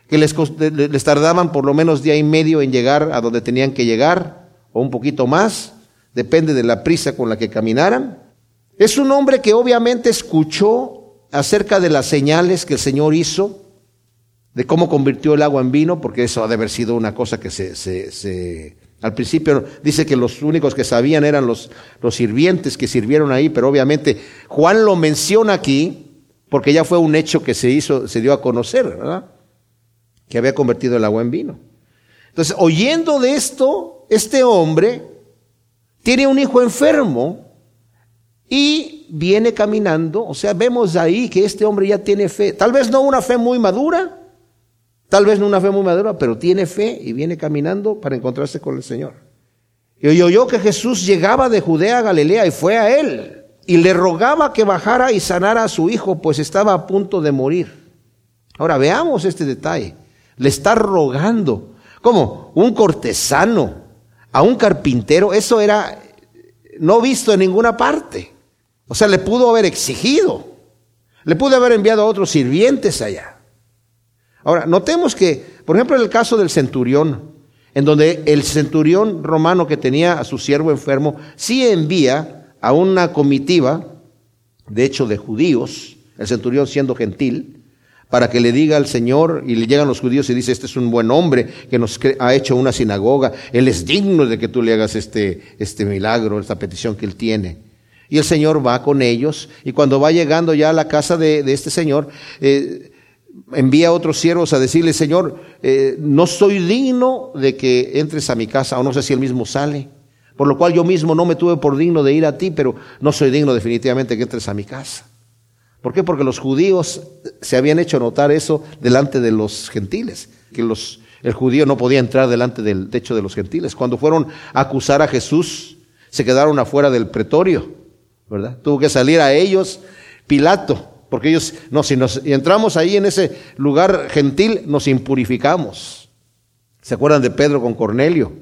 que les, les tardaban por lo menos día y medio en llegar a donde tenían que llegar, o un poquito más, depende de la prisa con la que caminaran. Es un hombre que obviamente escuchó acerca de las señales que el Señor hizo, de cómo convirtió el agua en vino, porque eso ha de haber sido una cosa que se, se, al principio dice que los únicos que sabían eran los, los sirvientes que sirvieron ahí, pero obviamente Juan lo menciona aquí, porque ya fue un hecho que se hizo, se dio a conocer, ¿verdad? Que había convertido el agua en vino. Entonces, oyendo de esto, este hombre tiene un hijo enfermo y viene caminando. O sea, vemos ahí que este hombre ya tiene fe. Tal vez no una fe muy madura, tal vez no una fe muy madura, pero tiene fe y viene caminando para encontrarse con el Señor. Y oyó que Jesús llegaba de Judea a Galilea y fue a él y le rogaba que bajara y sanara a su hijo, pues estaba a punto de morir. Ahora veamos este detalle. Le está rogando. ¿Cómo? Un cortesano a un carpintero, eso era no visto en ninguna parte. O sea, le pudo haber exigido. Le pudo haber enviado a otros sirvientes allá. Ahora, notemos que, por ejemplo, en el caso del centurión, en donde el centurión romano que tenía a su siervo enfermo, sí envía a una comitiva, de hecho de judíos, el centurión siendo gentil, para que le diga al Señor y le llegan los judíos y dice, este es un buen hombre que nos ha hecho una sinagoga, él es digno de que tú le hagas este, este milagro, esta petición que él tiene. Y el Señor va con ellos y cuando va llegando ya a la casa de, este Señor, eh, envía a otros siervos a decirle, Señor, eh, no soy digno de que entres a mi casa, o no sé si él mismo sale. Por lo cual yo mismo no me tuve por digno de ir a ti, pero no soy digno definitivamente que entres a mi casa. ¿Por qué? Porque los judíos se habían hecho notar eso delante de los gentiles, que los, el judío no podía entrar delante del techo de los gentiles. Cuando fueron a acusar a Jesús, se quedaron afuera del pretorio, ¿verdad? Tuvo que salir a ellos Pilato, porque ellos, no, si nos entramos ahí en ese lugar gentil, nos impurificamos. ¿Se acuerdan de Pedro con Cornelio?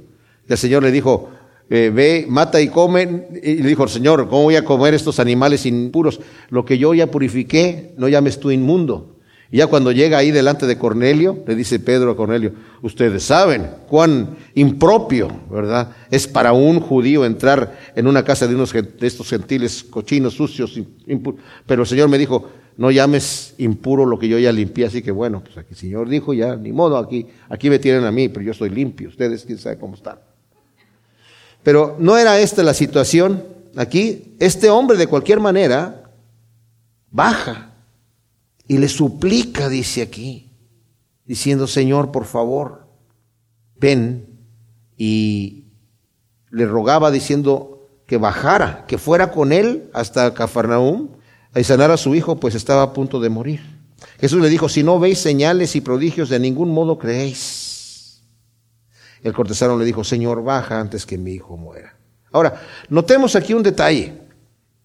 El Señor le dijo, eh, ve, mata y come. Y le dijo Señor, ¿cómo voy a comer estos animales impuros? Lo que yo ya purifiqué, no llames tú inmundo. Y ya cuando llega ahí delante de Cornelio, le dice Pedro a Cornelio, ustedes saben cuán impropio, ¿verdad? Es para un judío entrar en una casa de unos de estos gentiles cochinos, sucios, impuros. Pero el Señor me dijo, no llames impuro lo que yo ya limpié, así que bueno, pues aquí el Señor dijo, ya, ni modo, aquí, aquí me tienen a mí, pero yo estoy limpio, ustedes quién sabe cómo están. Pero no era esta la situación. Aquí, este hombre de cualquier manera baja y le suplica, dice aquí, diciendo, Señor, por favor, ven. Y le rogaba diciendo que bajara, que fuera con él hasta Cafarnaúm a sanar a su hijo, pues estaba a punto de morir. Jesús le dijo, si no veis señales y prodigios, de ningún modo creéis. El cortesano le dijo, Señor, baja antes que mi hijo muera. Ahora, notemos aquí un detalle.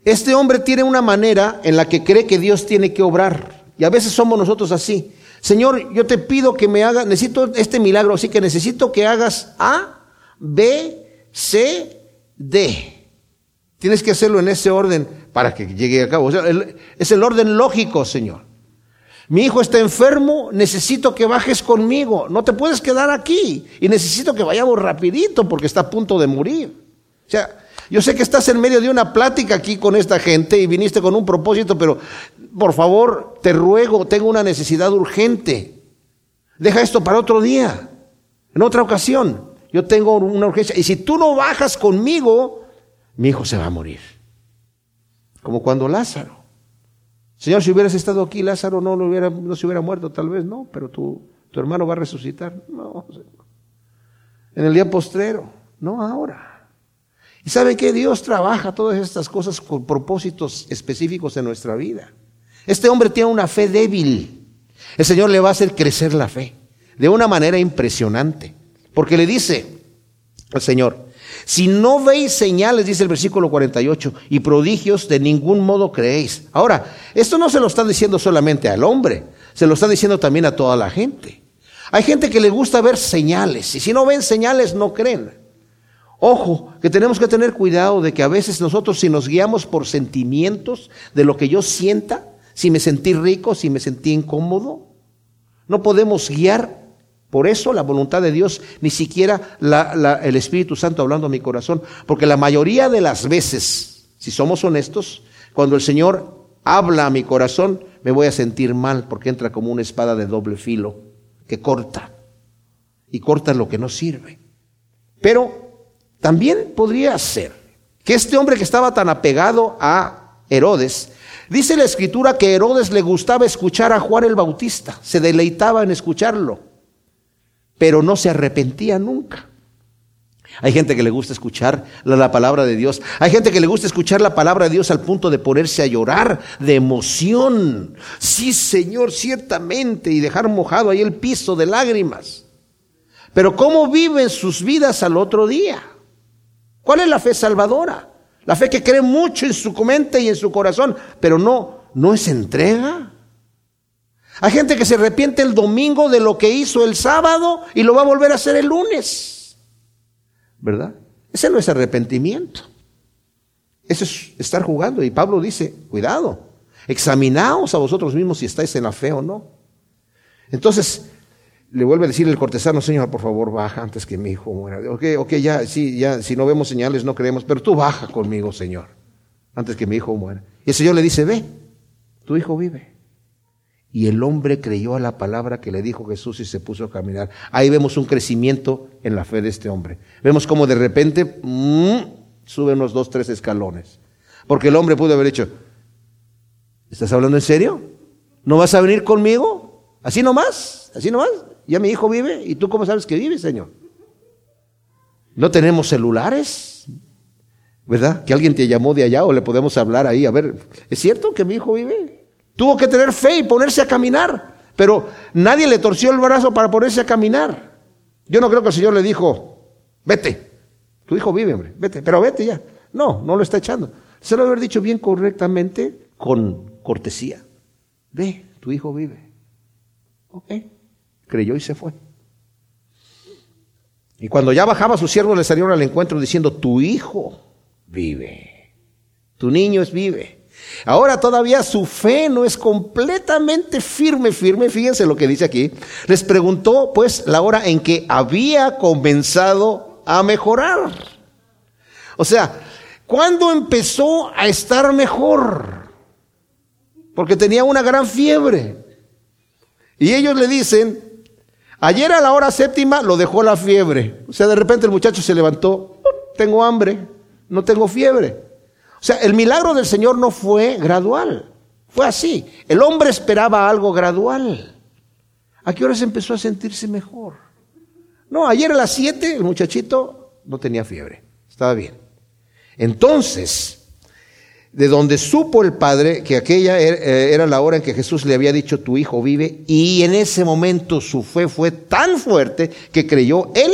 Este hombre tiene una manera en la que cree que Dios tiene que obrar. Y a veces somos nosotros así. Señor, yo te pido que me haga, necesito este milagro, así que necesito que hagas A, B, C, D. Tienes que hacerlo en ese orden para que llegue a cabo. es el orden lógico, Señor. Mi hijo está enfermo, necesito que bajes conmigo. No te puedes quedar aquí. Y necesito que vayamos rapidito porque está a punto de morir. O sea, yo sé que estás en medio de una plática aquí con esta gente y viniste con un propósito, pero por favor, te ruego, tengo una necesidad urgente. Deja esto para otro día, en otra ocasión. Yo tengo una urgencia. Y si tú no bajas conmigo, mi hijo se va a morir. Como cuando Lázaro. Señor, si hubieras estado aquí, Lázaro no, hubiera, no se hubiera muerto, tal vez no, pero tu, tu hermano va a resucitar. No, en el día postrero, no ahora. Y sabe que Dios trabaja todas estas cosas con propósitos específicos en nuestra vida. Este hombre tiene una fe débil. El Señor le va a hacer crecer la fe de una manera impresionante. Porque le dice al Señor, si no veis señales, dice el versículo 48, y prodigios, de ningún modo creéis. Ahora, esto no se lo está diciendo solamente al hombre, se lo está diciendo también a toda la gente. Hay gente que le gusta ver señales, y si no ven señales, no creen. Ojo, que tenemos que tener cuidado de que a veces nosotros si nos guiamos por sentimientos de lo que yo sienta, si me sentí rico, si me sentí incómodo, no podemos guiar por eso la voluntad de Dios, ni siquiera el Espíritu Santo hablando a mi corazón, porque la mayoría de las veces, si somos honestos, cuando el Señor habla a mi corazón, me voy a sentir mal porque entra como una espada de doble filo que corta y corta lo que no sirve. Pero también podría ser que este hombre que estaba tan apegado a Herodes, dice la escritura que Herodes le gustaba escuchar a Juan el Bautista, se deleitaba en escucharlo pero no se arrepentía nunca. Hay gente que le gusta escuchar la, palabra de Dios. Hay gente que le gusta escuchar la palabra de Dios al punto de ponerse a llorar de emoción. Sí, Señor, ciertamente, y dejar mojado ahí el piso de lágrimas. Pero ¿cómo viven sus vidas al otro día? ¿Cuál es la fe salvadora? La fe que cree mucho en su mente y en su corazón, pero no, no es entrega. Hay gente que se arrepiente el domingo de lo que hizo el sábado y lo va a volver a hacer el lunes. ¿Verdad? Ese no es arrepentimiento. Eso es estar jugando. Y Pablo dice, cuidado, examinaos a vosotros mismos si estáis en la fe o no. Entonces, le vuelve a decir el cortesano, Señor, por favor, baja antes que mi hijo muera. Ok, ok, ya, sí, ya, si no vemos señales no creemos, pero tú baja conmigo, Señor, antes que mi hijo muera. Y el Señor le dice, ve, tu hijo vive. Y el hombre creyó a la palabra que le dijo Jesús y se puso a caminar. Ahí vemos un crecimiento en la fe de este hombre. Vemos como de repente mmm, sube unos dos, tres escalones. Porque el hombre pudo haber dicho, ¿estás hablando en serio? ¿No vas a venir conmigo? ¿Así nomás? ¿Así nomás? Ya mi hijo vive. ¿Y tú cómo sabes que vive, Señor? No tenemos celulares, ¿verdad? Que alguien te llamó de allá o le podemos hablar ahí. A ver, ¿es cierto que mi hijo vive? Tuvo que tener fe y ponerse a caminar. Pero nadie le torció el brazo para ponerse a caminar. Yo no creo que el Señor le dijo, vete. Tu hijo vive, hombre, vete, pero vete ya. No, no lo está echando. Se lo haber dicho bien correctamente, con cortesía. Ve, tu hijo vive. Ok. Creyó y se fue. Y cuando ya bajaba, sus siervos le salieron al encuentro diciendo, tu hijo vive. Tu niño es vive. Ahora todavía su fe no es completamente firme, firme. Fíjense lo que dice aquí. Les preguntó pues la hora en que había comenzado a mejorar. O sea, ¿cuándo empezó a estar mejor? Porque tenía una gran fiebre. Y ellos le dicen, ayer a la hora séptima lo dejó la fiebre. O sea, de repente el muchacho se levantó, tengo hambre, no tengo fiebre. O sea, el milagro del Señor no fue gradual, fue así. El hombre esperaba algo gradual. ¿A qué se empezó a sentirse mejor? No, ayer a las 7 el muchachito no tenía fiebre, estaba bien. Entonces, de donde supo el padre que aquella er, eh, era la hora en que Jesús le había dicho, tu hijo vive, y en ese momento su fe fue tan fuerte que creyó él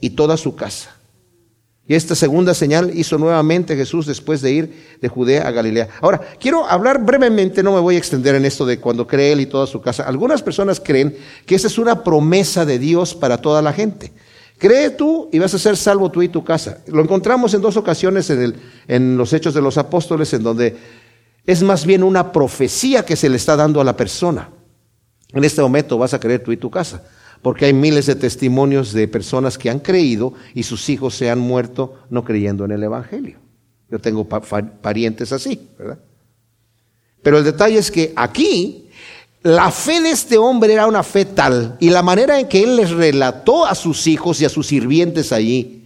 y toda su casa. Y esta segunda señal hizo nuevamente Jesús después de ir de Judea a Galilea. Ahora, quiero hablar brevemente, no me voy a extender en esto de cuando cree él y toda su casa. Algunas personas creen que esa es una promesa de Dios para toda la gente. Cree tú y vas a ser salvo tú y tu casa. Lo encontramos en dos ocasiones en, los Hechos de los Apóstoles, en donde es más bien una profecía que se le está dando a la persona. En este momento vas a creer tú y tu casa, porque hay miles de testimonios de personas que han creído y sus hijos se han muerto no creyendo en el Evangelio. Yo tengo parientes así, ¿verdad? Pero el detalle es que aquí la fe de este hombre era una fe tal, y la manera en que él les relató a sus hijos y a sus sirvientes allí,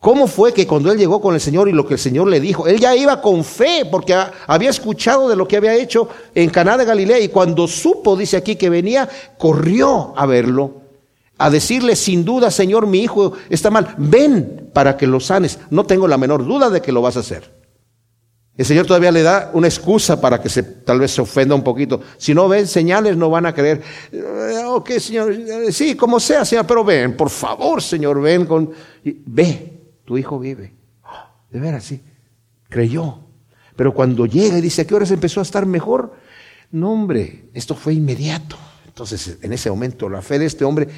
cómo fue que cuando él llegó con el Señor y lo que el Señor le dijo, él ya iba con fe porque había escuchado de lo que había hecho en Caná de Galilea y cuando supo, dice aquí que venía, corrió a verlo, a decirle sin duda, Señor, mi hijo está mal, ven para que lo sanes. No tengo la menor duda de que lo vas a hacer. El Señor todavía le da una excusa para que se, tal vez se ofenda un poquito. Si no ven señales, no van a creer. Ok, Señor, sí, como sea, Señor, pero ven, por favor, Señor, ven con... Ve, tu hijo vive. De veras, sí. Creyó. Pero cuando llega y dice, ¿a qué horas empezó a estar mejor? No, hombre, esto fue inmediato. Entonces, en ese momento, la fe de este hombre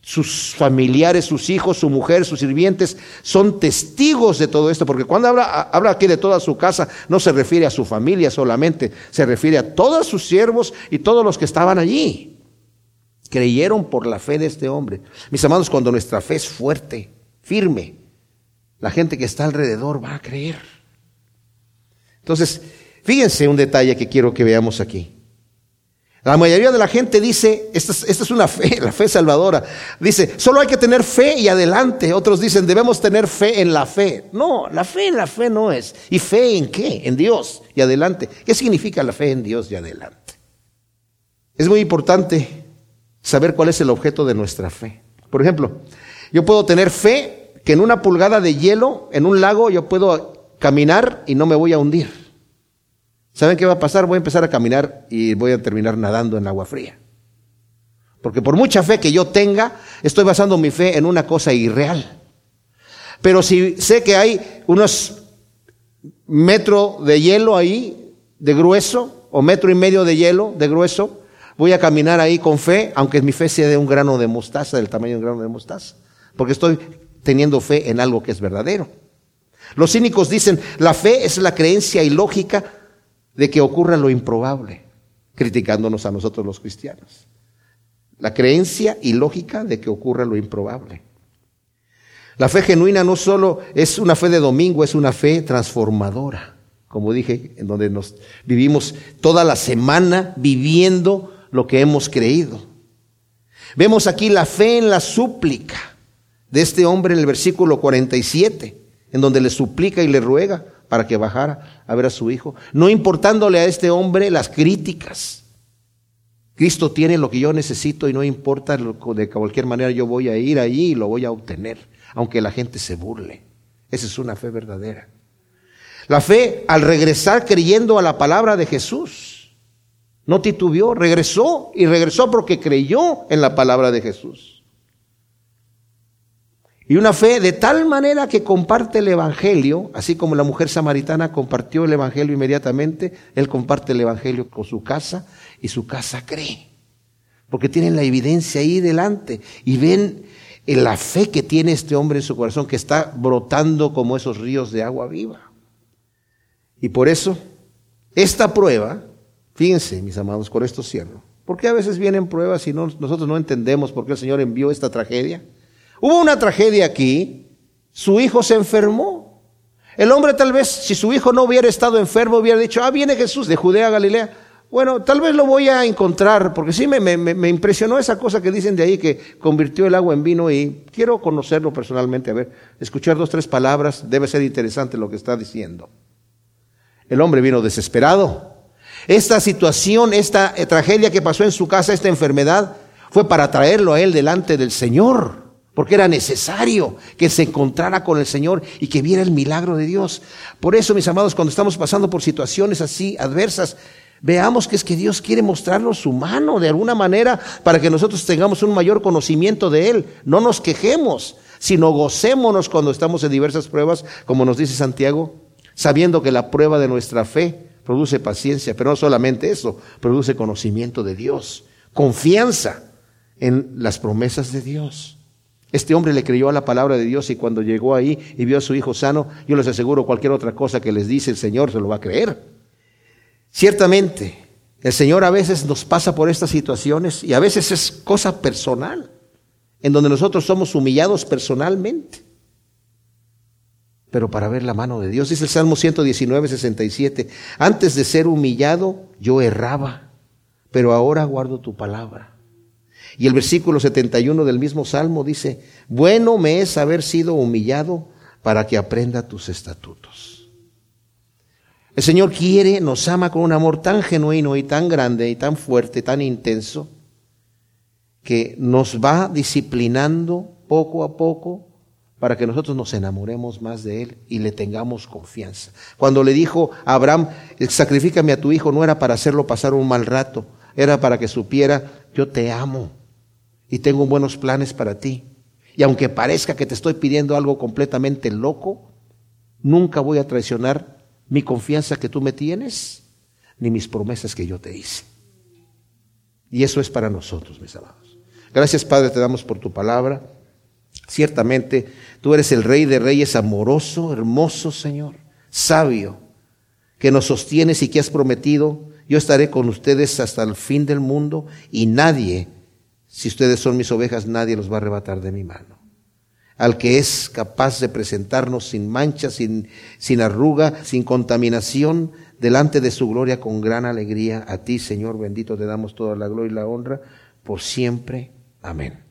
sus familiares, sus hijos, su mujer, sus sirvientes, son testigos de todo esto, porque cuando habla, habla, aquí de toda su casa, no se refiere a su familia solamente, se refiere a todos sus siervos y todos los que estaban allí. Creyeron por la fe de este hombre. Mis amados, cuando nuestra fe es fuerte, firme, la gente que está alrededor va a creer. Entonces, fíjense un detalle que quiero que veamos aquí. La mayoría de la gente dice, esta es, una fe, *laughs* la fe salvadora. Dice, solo hay que tener fe y adelante. Otros dicen, debemos tener fe en la fe. No, la fe en la fe no es. ¿Y fe en qué? En Dios y adelante. ¿Qué significa la fe en Dios y adelante? Es muy importante saber cuál es el objeto de nuestra fe. Por ejemplo, yo puedo tener fe que en una pulgada de hielo, en un lago, yo puedo caminar y no me voy a hundir. ¿Saben qué va a pasar? Voy a empezar a caminar y voy a terminar nadando en agua fría. Porque por mucha fe que yo tenga, estoy basando mi fe en una cosa irreal. Pero si sé que hay unos metro de hielo ahí, de grueso, o metro y medio de hielo, de grueso, voy a caminar ahí con fe, aunque mi fe sea de un grano de mostaza, del tamaño de un grano de mostaza. Porque estoy teniendo fe en algo que es verdadero. Los cínicos dicen, la fe es la creencia ilógica de que ocurra lo improbable, criticándonos a nosotros los cristianos. La creencia ilógica de que ocurra lo improbable. La fe genuina no solo es una fe de domingo, es una fe transformadora. Como dije, en donde nos vivimos toda la semana viviendo lo que hemos creído. Vemos aquí la fe en la súplica de este hombre en el versículo 47, en donde le suplica y le ruega para que bajara a ver a su hijo, no importándole a este hombre las críticas. Cristo tiene lo que yo necesito y no importa de cualquier manera yo voy a ir allí y lo voy a obtener, aunque la gente se burle. Esa es una fe verdadera. La fe al regresar creyendo a la palabra de Jesús. No titubeó, regresó y regresó porque creyó en la palabra de Jesús. Y una fe de tal manera que comparte el Evangelio, así como la mujer samaritana compartió el Evangelio inmediatamente, él comparte el Evangelio con su casa y su casa cree. Porque tienen la evidencia ahí delante y ven la fe que tiene este hombre en su corazón, que está brotando como esos ríos de agua viva. Y por eso, esta prueba, fíjense mis amados, con esto cierro, porque a veces vienen pruebas y nosotros no entendemos por qué el Señor envió esta tragedia. Hubo una tragedia aquí, su hijo se enfermó. El hombre tal vez, si su hijo no hubiera estado enfermo, hubiera dicho, ah, viene Jesús de Judea a Galilea. Bueno, tal vez lo voy a encontrar, porque sí me, me, impresionó esa cosa que dicen de ahí, que convirtió el agua en vino y quiero conocerlo personalmente, a ver, escuchar dos, tres palabras, debe ser interesante lo que está diciendo. El hombre vino desesperado. Esta situación, esta eh, tragedia que pasó en su casa, esta enfermedad, fue para traerlo a él delante del Señor porque era necesario que se encontrara con el Señor y que viera el milagro de Dios. Por eso, mis amados, cuando estamos pasando por situaciones así adversas, veamos que es que Dios quiere mostrarnos su mano de alguna manera para que nosotros tengamos un mayor conocimiento de Él. No nos quejemos, sino gocémonos cuando estamos en diversas pruebas, como nos dice Santiago, sabiendo que la prueba de nuestra fe produce paciencia, pero no solamente eso, produce conocimiento de Dios, confianza en las promesas de Dios. Este hombre le creyó a la palabra de Dios y cuando llegó ahí y vio a su hijo sano, yo les aseguro cualquier otra cosa que les dice el Señor se lo va a creer. Ciertamente, el Señor a veces nos pasa por estas situaciones y a veces es cosa personal, en donde nosotros somos humillados personalmente. Pero para ver la mano de Dios, dice el Salmo 119, 67, antes de ser humillado yo erraba, pero ahora guardo tu palabra. Y el versículo 71 del mismo Salmo dice, bueno me es haber sido humillado para que aprenda tus estatutos. El Señor quiere, nos ama con un amor tan genuino y tan grande y tan fuerte, tan intenso, que nos va disciplinando poco a poco para que nosotros nos enamoremos más de Él y le tengamos confianza. Cuando le dijo a Abraham, sacrifícame a tu hijo, no era para hacerlo pasar un mal rato, era para que supiera, yo te amo y tengo buenos planes para ti. Y aunque parezca que te estoy pidiendo algo completamente loco, nunca voy a traicionar mi confianza que tú me tienes, ni mis promesas que yo te hice. Y eso es para nosotros, mis amados. Gracias, Padre, te damos por tu palabra. Ciertamente, tú eres el Rey de Reyes, amoroso, hermoso, Señor, sabio, que nos sostienes y que has prometido, yo estaré con ustedes hasta el fin del mundo y nadie si ustedes son mis ovejas, nadie los va a arrebatar de mi mano. Al que es capaz de presentarnos sin mancha, sin, sin arruga, sin contaminación, delante de su gloria con gran alegría. A ti, Señor bendito, te damos toda la gloria y la honra por siempre. Amén.